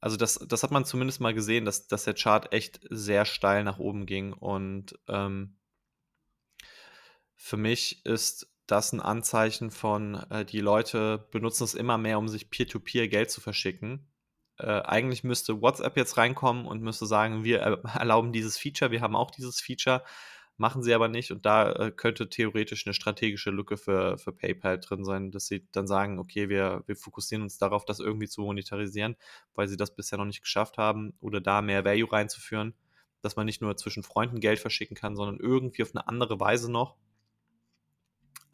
Also das, das hat man zumindest mal gesehen, dass, dass der Chart echt sehr steil nach oben ging. Und ähm, für mich ist das ein Anzeichen von, äh, die Leute benutzen es immer mehr, um sich peer-to-peer -peer Geld zu verschicken. Äh, eigentlich müsste WhatsApp jetzt reinkommen und müsste sagen, wir *laughs* erlauben dieses Feature, wir haben auch dieses Feature machen sie aber nicht und da äh, könnte theoretisch eine strategische Lücke für, für PayPal drin sein, dass sie dann sagen, okay, wir, wir fokussieren uns darauf, das irgendwie zu monetarisieren, weil sie das bisher noch nicht geschafft haben oder da mehr Value reinzuführen, dass man nicht nur zwischen Freunden Geld verschicken kann, sondern irgendwie auf eine andere Weise noch.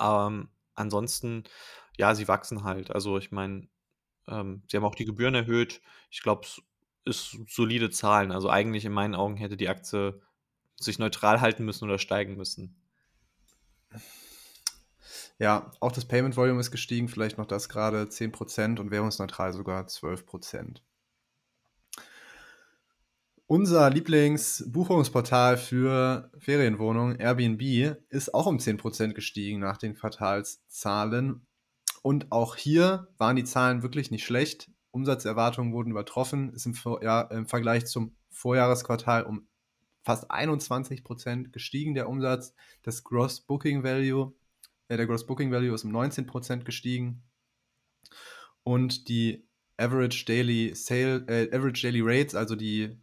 Ähm, ansonsten, ja, sie wachsen halt. Also ich meine, ähm, sie haben auch die Gebühren erhöht. Ich glaube, es ist solide Zahlen. Also eigentlich in meinen Augen hätte die Aktie sich neutral halten müssen oder steigen müssen. Ja, auch das Payment Volume ist gestiegen, vielleicht noch das gerade 10% und währungsneutral sogar 12%. Unser Lieblingsbuchungsportal für Ferienwohnungen, Airbnb, ist auch um 10% gestiegen nach den Quartalszahlen. Und auch hier waren die Zahlen wirklich nicht schlecht. Umsatzerwartungen wurden übertroffen, ist im, ja, im Vergleich zum Vorjahresquartal um fast 21 Prozent gestiegen, der Umsatz. Das Gross Booking Value, äh, der Gross Booking Value ist um 19 Prozent gestiegen. Und die Average Daily Sale, äh, Average Daily Rates, also die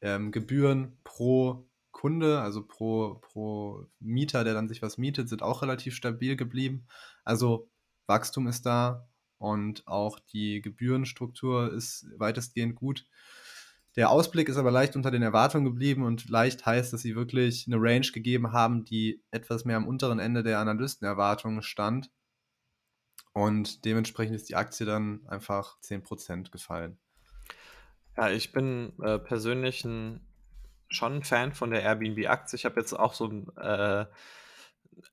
ähm, Gebühren pro Kunde, also pro, pro Mieter, der dann sich was mietet, sind auch relativ stabil geblieben. Also Wachstum ist da und auch die Gebührenstruktur ist weitestgehend gut. Der Ausblick ist aber leicht unter den Erwartungen geblieben und leicht heißt, dass sie wirklich eine Range gegeben haben, die etwas mehr am unteren Ende der Analystenerwartungen stand. Und dementsprechend ist die Aktie dann einfach 10% gefallen. Ja, ich bin äh, persönlich ein, schon ein Fan von der Airbnb-Aktie. Ich habe jetzt auch so ein, äh,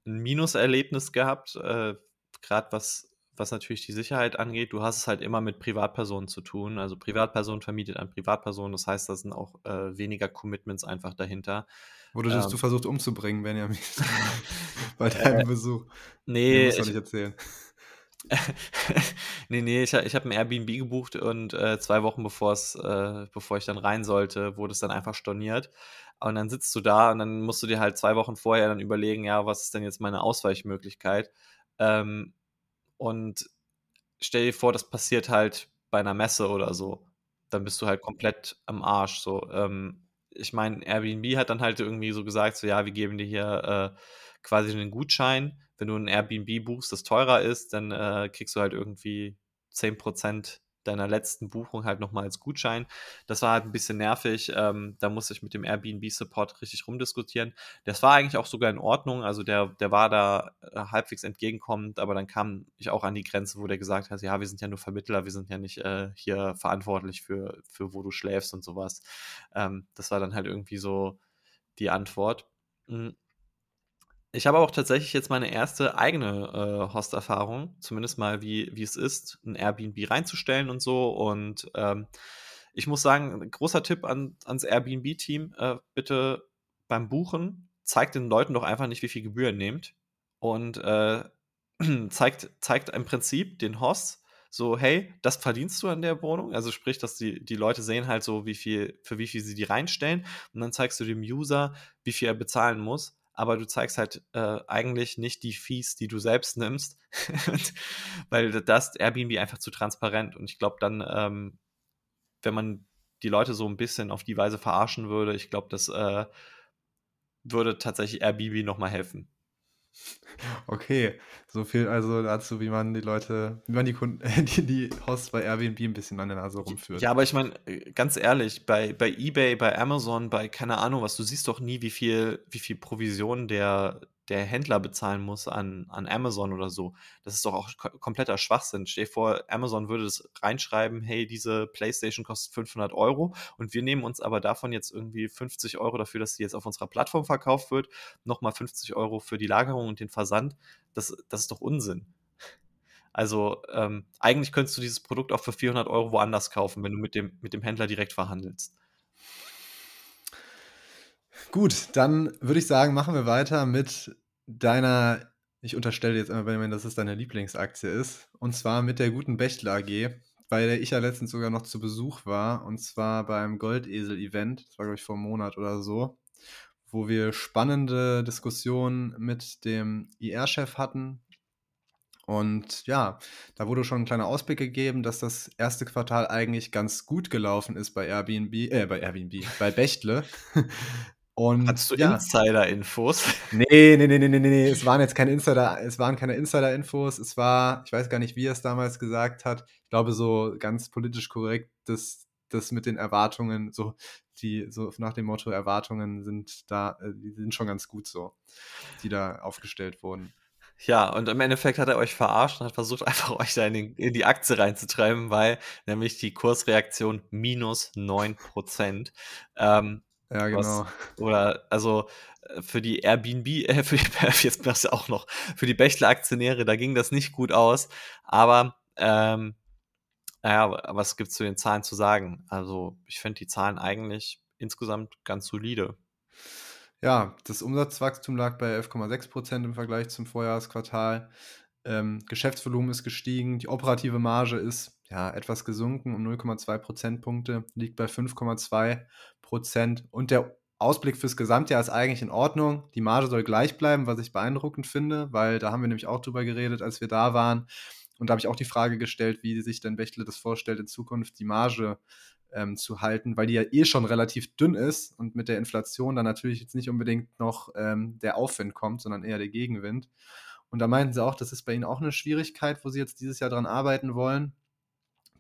ein Minuserlebnis gehabt, äh, gerade was was natürlich die Sicherheit angeht, du hast es halt immer mit Privatpersonen zu tun. Also Privatperson vermietet an Privatperson, das heißt, da sind auch äh, weniger Commitments einfach dahinter. Wurdest ähm, du versucht umzubringen, Benjamin, *laughs* bei deinem äh, Besuch? Nee, muss ich nicht erzählen. *laughs* nee, nee, ich, ich habe ein Airbnb gebucht und äh, zwei Wochen äh, bevor ich dann rein sollte, wurde es dann einfach storniert. Und dann sitzt du da und dann musst du dir halt zwei Wochen vorher dann überlegen, ja, was ist denn jetzt meine Ausweichmöglichkeit? Ähm, und stell dir vor, das passiert halt bei einer Messe oder so. Dann bist du halt komplett am Arsch. So, ähm, ich meine, Airbnb hat dann halt irgendwie so gesagt, so ja, wir geben dir hier äh, quasi einen Gutschein. Wenn du ein Airbnb buchst, das teurer ist, dann äh, kriegst du halt irgendwie 10% deiner letzten Buchung halt nochmal als Gutschein. Das war halt ein bisschen nervig. Ähm, da musste ich mit dem Airbnb-Support richtig rumdiskutieren. Das war eigentlich auch sogar in Ordnung. Also der, der war da äh, halbwegs entgegenkommend, aber dann kam ich auch an die Grenze, wo der gesagt hat, ja, wir sind ja nur Vermittler, wir sind ja nicht äh, hier verantwortlich für, für wo du schläfst und sowas. Ähm, das war dann halt irgendwie so die Antwort. Mhm. Ich habe auch tatsächlich jetzt meine erste eigene äh, Host-Erfahrung, zumindest mal, wie, wie es ist, ein Airbnb reinzustellen und so. Und ähm, ich muss sagen, großer Tipp an, ans Airbnb-Team, äh, bitte beim Buchen zeigt den Leuten doch einfach nicht, wie viel Gebühren nehmt. Und äh, *clears throat* zeigt, zeigt im Prinzip den Host so, hey, das verdienst du an der Wohnung. Also sprich, dass die, die Leute sehen halt so, wie viel, für wie viel sie die reinstellen. Und dann zeigst du dem User, wie viel er bezahlen muss aber du zeigst halt äh, eigentlich nicht die Fees, die du selbst nimmst, *laughs* weil das Airbnb einfach zu transparent. Und ich glaube dann, ähm, wenn man die Leute so ein bisschen auf die Weise verarschen würde, ich glaube, das äh, würde tatsächlich Airbnb nochmal helfen. Okay, so viel also dazu, wie man die Leute, wie man die Kunden, *laughs* die, die Hosts bei Airbnb ein bisschen an der Nase rumführt. Ja, aber ich meine, ganz ehrlich, bei, bei eBay, bei Amazon, bei keine Ahnung was, du siehst doch nie, wie viel, wie viel Provision der, der Händler bezahlen muss an, an Amazon oder so. Das ist doch auch kompletter Schwachsinn. Stell dir vor, Amazon würde das reinschreiben, hey, diese Playstation kostet 500 Euro und wir nehmen uns aber davon jetzt irgendwie 50 Euro dafür, dass sie jetzt auf unserer Plattform verkauft wird, nochmal 50 Euro für die Lagerung und den Versand. Das, das ist doch Unsinn. Also ähm, eigentlich könntest du dieses Produkt auch für 400 Euro woanders kaufen, wenn du mit dem, mit dem Händler direkt verhandelst. Gut, dann würde ich sagen, machen wir weiter mit deiner, ich unterstelle jetzt immer, Benjamin, dass es deine Lieblingsaktie ist, und zwar mit der guten Bechtle AG, bei der ich ja letztens sogar noch zu Besuch war, und zwar beim Goldesel-Event, das war, glaube ich, vor einem Monat oder so, wo wir spannende Diskussionen mit dem IR-Chef hatten. Und ja, da wurde schon ein kleiner Ausblick gegeben, dass das erste Quartal eigentlich ganz gut gelaufen ist bei Airbnb, äh, bei Airbnb, *laughs* bei Bechtle. Und Hattest du ja. Insider-Infos? Nee, nee, nee, nee, nee, nee, es waren jetzt keine Insider, es waren keine Insider-Infos, es war, ich weiß gar nicht, wie er es damals gesagt hat. Ich glaube, so ganz politisch korrekt, dass das mit den Erwartungen, so die, so nach dem Motto, Erwartungen sind da, äh, die sind schon ganz gut so, die da aufgestellt wurden. Ja, und im Endeffekt hat er euch verarscht und hat versucht, *laughs* einfach euch da in, den, in die Aktie reinzutreiben, weil nämlich die Kursreaktion minus 9%. Ähm, ja, genau. Was, oder also äh, für die Airbnb, *laughs* äh, für die, *laughs* jetzt auch noch, für die Bechtle-Aktionäre, da ging das nicht gut aus. Aber ähm, naja, was gibt es zu den Zahlen zu sagen? Also ich finde die Zahlen eigentlich insgesamt ganz solide. Ja, das Umsatzwachstum lag bei 11,6 Prozent im Vergleich zum Vorjahresquartal. Ähm, Geschäftsvolumen ist gestiegen, die operative Marge ist ja etwas gesunken um 0,2 Prozentpunkte, liegt bei 5,2 Prozent und der Ausblick fürs Gesamtjahr ist eigentlich in Ordnung. Die Marge soll gleich bleiben, was ich beeindruckend finde, weil da haben wir nämlich auch drüber geredet, als wir da waren. Und da habe ich auch die Frage gestellt, wie sich denn Bechtle das vorstellt, in Zukunft die Marge ähm, zu halten, weil die ja eh schon relativ dünn ist und mit der Inflation dann natürlich jetzt nicht unbedingt noch ähm, der Aufwind kommt, sondern eher der Gegenwind. Und da meinten sie auch, das ist bei ihnen auch eine Schwierigkeit, wo sie jetzt dieses Jahr dran arbeiten wollen,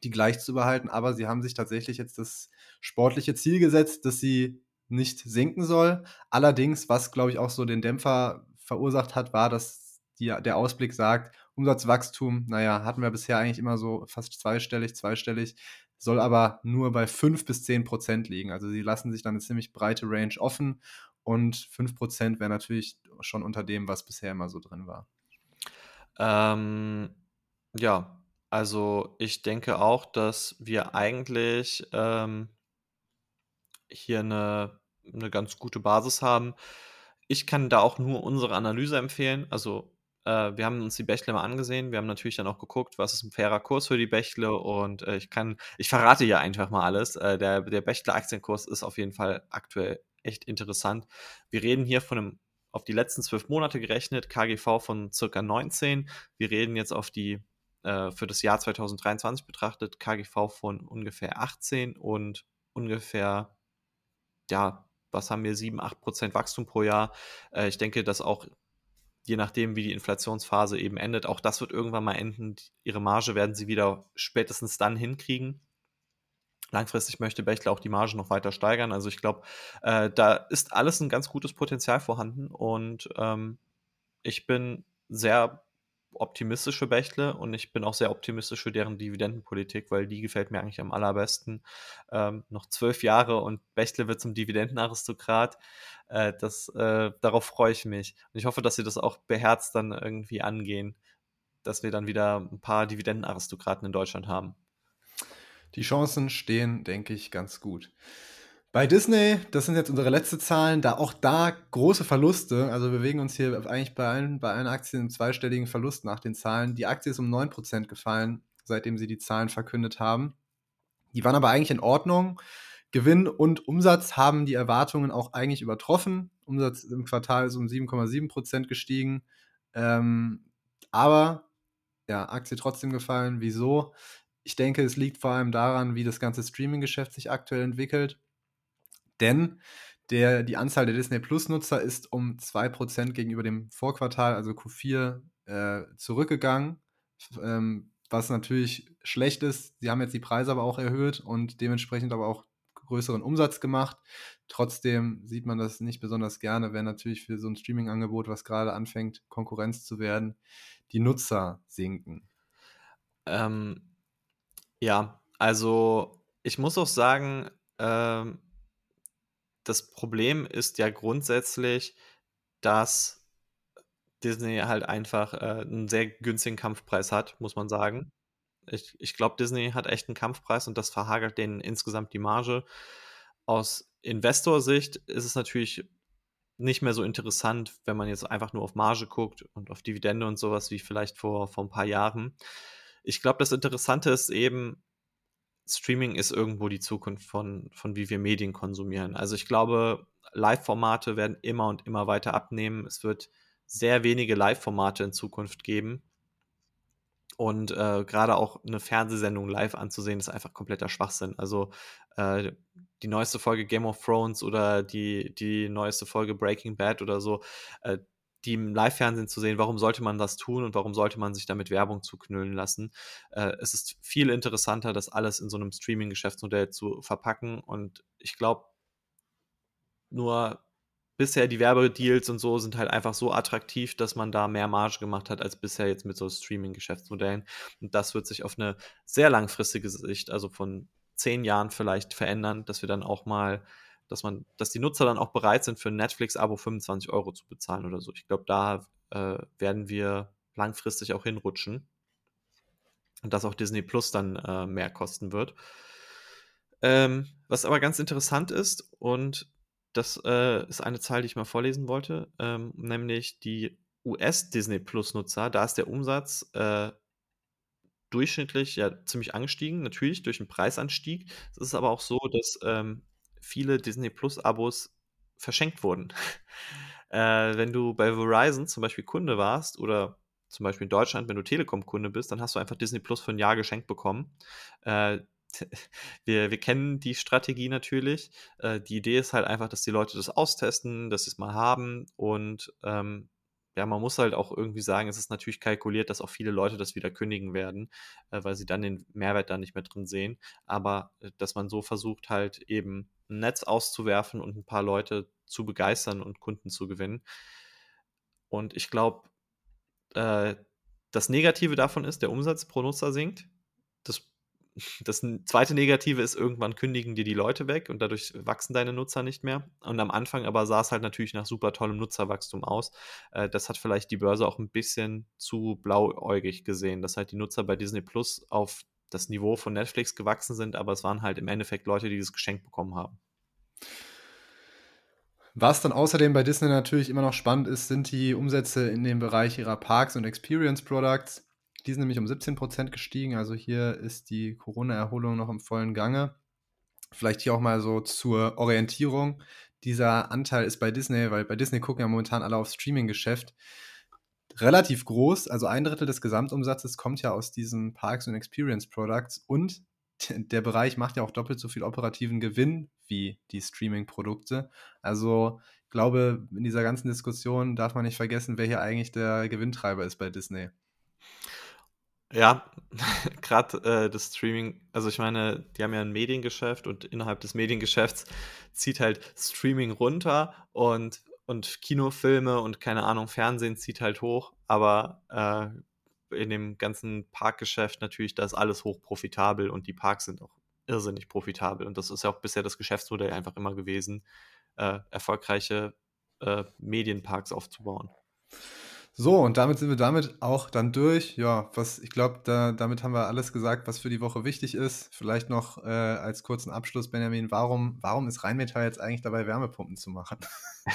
die gleich zu behalten. Aber sie haben sich tatsächlich jetzt das sportliche Ziel gesetzt, dass sie nicht sinken soll. Allerdings, was glaube ich auch so den Dämpfer verursacht hat, war, dass die, der Ausblick sagt, Umsatzwachstum, naja, hatten wir bisher eigentlich immer so fast zweistellig, zweistellig, soll aber nur bei 5 bis 10 Prozent liegen. Also sie lassen sich dann eine ziemlich breite Range offen und 5 Prozent wäre natürlich schon unter dem, was bisher immer so drin war. Ähm, ja, also ich denke auch, dass wir eigentlich ähm, hier eine, eine ganz gute Basis haben. Ich kann da auch nur unsere Analyse empfehlen. Also äh, wir haben uns die Bächle mal angesehen. Wir haben natürlich dann auch geguckt, was ist ein fairer Kurs für die Bächle. Und äh, ich kann, ich verrate ja einfach mal alles. Äh, der der Bächle-Aktienkurs ist auf jeden Fall aktuell echt interessant. Wir reden hier von einem auf die letzten zwölf Monate gerechnet, KGV von circa 19. Wir reden jetzt auf die äh, für das Jahr 2023 betrachtet, KGV von ungefähr 18 und ungefähr, ja, was haben wir, 7, 8 Prozent Wachstum pro Jahr. Äh, ich denke, dass auch je nachdem, wie die Inflationsphase eben endet, auch das wird irgendwann mal enden. Ihre Marge werden sie wieder spätestens dann hinkriegen. Langfristig möchte Bechtle auch die Marge noch weiter steigern. Also ich glaube, äh, da ist alles ein ganz gutes Potenzial vorhanden und ähm, ich bin sehr optimistisch für Bechtle und ich bin auch sehr optimistisch für deren Dividendenpolitik, weil die gefällt mir eigentlich am allerbesten. Ähm, noch zwölf Jahre und Bechtle wird zum Dividendenaristokrat. Äh, das, äh, darauf freue ich mich. Und ich hoffe, dass sie das auch beherzt dann irgendwie angehen, dass wir dann wieder ein paar Dividendenaristokraten in Deutschland haben. Die Chancen stehen, denke ich, ganz gut. Bei Disney, das sind jetzt unsere letzten Zahlen, da auch da große Verluste. Also wir bewegen uns hier eigentlich bei allen, bei allen Aktien im zweistelligen Verlust nach den Zahlen. Die Aktie ist um 9% gefallen, seitdem sie die Zahlen verkündet haben. Die waren aber eigentlich in Ordnung. Gewinn und Umsatz haben die Erwartungen auch eigentlich übertroffen. Umsatz im Quartal ist um 7,7% gestiegen. Ähm, aber ja, Aktie trotzdem gefallen. Wieso? Ich denke, es liegt vor allem daran, wie das ganze Streaming-Geschäft sich aktuell entwickelt. Denn der, die Anzahl der Disney Plus-Nutzer ist um 2% gegenüber dem Vorquartal, also Q4, äh, zurückgegangen. Ähm, was natürlich schlecht ist. Sie haben jetzt die Preise aber auch erhöht und dementsprechend aber auch größeren Umsatz gemacht. Trotzdem sieht man das nicht besonders gerne, wenn natürlich für so ein Streaming-Angebot, was gerade anfängt, Konkurrenz zu werden, die Nutzer sinken. Ähm, ja, also ich muss auch sagen, ähm, das Problem ist ja grundsätzlich, dass Disney halt einfach äh, einen sehr günstigen Kampfpreis hat, muss man sagen. Ich, ich glaube, Disney hat echt einen Kampfpreis und das verhagelt denen insgesamt die Marge. Aus Investorsicht ist es natürlich nicht mehr so interessant, wenn man jetzt einfach nur auf Marge guckt und auf Dividende und sowas wie vielleicht vor, vor ein paar Jahren. Ich glaube, das Interessante ist eben, Streaming ist irgendwo die Zukunft von, von wie wir Medien konsumieren. Also ich glaube, Live-Formate werden immer und immer weiter abnehmen. Es wird sehr wenige Live-Formate in Zukunft geben. Und äh, gerade auch eine Fernsehsendung live anzusehen, ist einfach kompletter Schwachsinn. Also äh, die neueste Folge Game of Thrones oder die, die neueste Folge Breaking Bad oder so, äh, die im Live-Fernsehen zu sehen, warum sollte man das tun und warum sollte man sich damit Werbung zuknüllen lassen? Äh, es ist viel interessanter, das alles in so einem Streaming-Geschäftsmodell zu verpacken. Und ich glaube, nur bisher die Werbedeals und so sind halt einfach so attraktiv, dass man da mehr Marge gemacht hat als bisher jetzt mit so Streaming-Geschäftsmodellen. Und das wird sich auf eine sehr langfristige Sicht, also von zehn Jahren vielleicht verändern, dass wir dann auch mal, dass man, dass die Nutzer dann auch bereit sind, für ein Netflix-Abo 25 Euro zu bezahlen oder so. Ich glaube, da äh, werden wir langfristig auch hinrutschen. Und dass auch Disney Plus dann äh, mehr kosten wird. Ähm, was aber ganz interessant ist und das äh, ist eine Zahl, die ich mal vorlesen wollte, ähm, nämlich die US-Disney Plus-Nutzer. Da ist der Umsatz äh, durchschnittlich ja ziemlich angestiegen, natürlich durch den Preisanstieg. Es ist aber auch so, dass ähm, viele Disney Plus-Abos verschenkt wurden. *laughs* äh, wenn du bei Verizon zum Beispiel Kunde warst oder zum Beispiel in Deutschland, wenn du Telekom-Kunde bist, dann hast du einfach Disney Plus für ein Jahr geschenkt bekommen. Äh, *laughs* wir, wir kennen die Strategie natürlich. Äh, die Idee ist halt einfach, dass die Leute das austesten, dass sie es mal haben und ähm, ja, man muss halt auch irgendwie sagen, es ist natürlich kalkuliert, dass auch viele Leute das wieder kündigen werden, äh, weil sie dann den Mehrwert da nicht mehr drin sehen. Aber äh, dass man so versucht, halt eben ein Netz auszuwerfen und ein paar Leute zu begeistern und Kunden zu gewinnen. Und ich glaube, äh, das Negative davon ist, der Umsatz pro Nutzer sinkt. Das *laughs* das zweite Negative ist, irgendwann kündigen dir die Leute weg und dadurch wachsen deine Nutzer nicht mehr. Und am Anfang aber sah es halt natürlich nach super tollem Nutzerwachstum aus. Äh, das hat vielleicht die Börse auch ein bisschen zu blauäugig gesehen, dass halt die Nutzer bei Disney Plus auf das Niveau von Netflix gewachsen sind, aber es waren halt im Endeffekt Leute, die das Geschenk bekommen haben. Was dann außerdem bei Disney natürlich immer noch spannend ist, sind die Umsätze in dem Bereich ihrer Parks und Experience Products. Die sind nämlich um 17% gestiegen. Also hier ist die Corona-Erholung noch im vollen Gange. Vielleicht hier auch mal so zur Orientierung. Dieser Anteil ist bei Disney, weil bei Disney gucken ja momentan alle aufs Streaming-Geschäft, relativ groß. Also ein Drittel des Gesamtumsatzes kommt ja aus diesen Parks und Experience Products und *laughs* der Bereich macht ja auch doppelt so viel operativen Gewinn wie die Streaming-Produkte. Also ich glaube, in dieser ganzen Diskussion darf man nicht vergessen, wer hier eigentlich der Gewinntreiber ist bei Disney. Ja, *laughs* gerade äh, das Streaming, also ich meine, die haben ja ein Mediengeschäft und innerhalb des Mediengeschäfts zieht halt Streaming runter und, und Kinofilme und keine Ahnung, Fernsehen zieht halt hoch, aber äh, in dem ganzen Parkgeschäft natürlich, da ist alles hoch profitabel und die Parks sind auch irrsinnig profitabel und das ist ja auch bisher das Geschäftsmodell einfach immer gewesen, äh, erfolgreiche äh, Medienparks aufzubauen. So, und damit sind wir damit auch dann durch. Ja, was ich glaube, da, damit haben wir alles gesagt, was für die Woche wichtig ist. Vielleicht noch äh, als kurzen Abschluss, Benjamin, warum, warum ist Rheinmetall jetzt eigentlich dabei, Wärmepumpen zu machen? *laughs*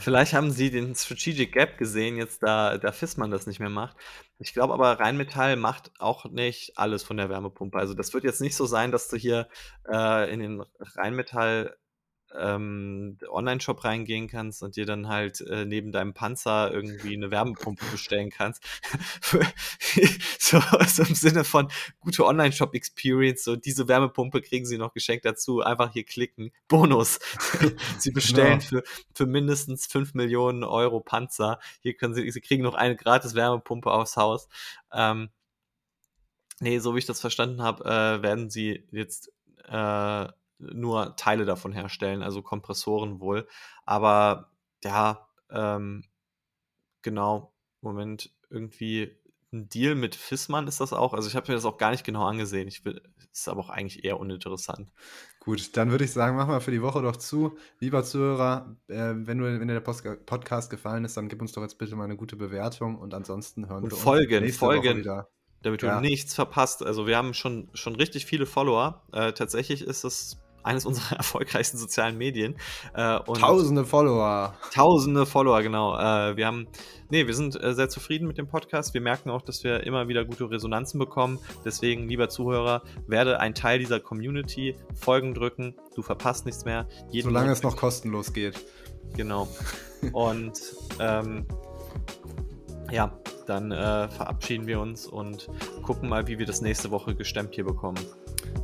Vielleicht haben sie den Strategic Gap gesehen, jetzt da, da Fissmann das nicht mehr macht. Ich glaube aber, Rheinmetall macht auch nicht alles von der Wärmepumpe. Also das wird jetzt nicht so sein, dass du hier äh, in den Rheinmetall ähm, Online-Shop reingehen kannst und dir dann halt äh, neben deinem Panzer irgendwie eine Wärmepumpe bestellen kannst. *laughs* so, so, im Sinne von gute Online-Shop-Experience, so diese Wärmepumpe kriegen sie noch geschenkt dazu. Einfach hier klicken. Bonus. *laughs* sie bestellen genau. für, für mindestens 5 Millionen Euro Panzer. Hier können sie, sie kriegen noch eine gratis Wärmepumpe aufs Haus. Ähm, nee, so wie ich das verstanden habe, äh, werden sie jetzt äh, nur Teile davon herstellen, also Kompressoren wohl. Aber ja, ähm, genau, Moment, irgendwie ein Deal mit Fissmann ist das auch. Also ich habe mir das auch gar nicht genau angesehen. Ich will, ist aber auch eigentlich eher uninteressant. Gut, dann würde ich sagen, machen wir für die Woche doch zu. Lieber Zuhörer, äh, wenn, du, wenn dir der Post Podcast gefallen ist, dann gib uns doch jetzt bitte mal eine gute Bewertung und ansonsten hören und wir folgen, uns nächste folgen. Woche wieder damit du ja. nichts verpasst. Also wir haben schon, schon richtig viele Follower. Äh, tatsächlich ist es eines unserer *laughs* erfolgreichsten sozialen Medien. Äh, tausende Follower. Tausende Follower, genau. Äh, wir haben, nee, wir sind äh, sehr zufrieden mit dem Podcast. Wir merken auch, dass wir immer wieder gute Resonanzen bekommen. Deswegen, lieber Zuhörer, werde ein Teil dieser Community. Folgen drücken, du verpasst nichts mehr. Jeden Solange Monat es noch kostenlos geht. Genau. *laughs* Und ähm, ja, dann äh, verabschieden wir uns und gucken mal, wie wir das nächste Woche gestemmt hier bekommen.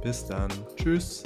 Bis dann. Tschüss.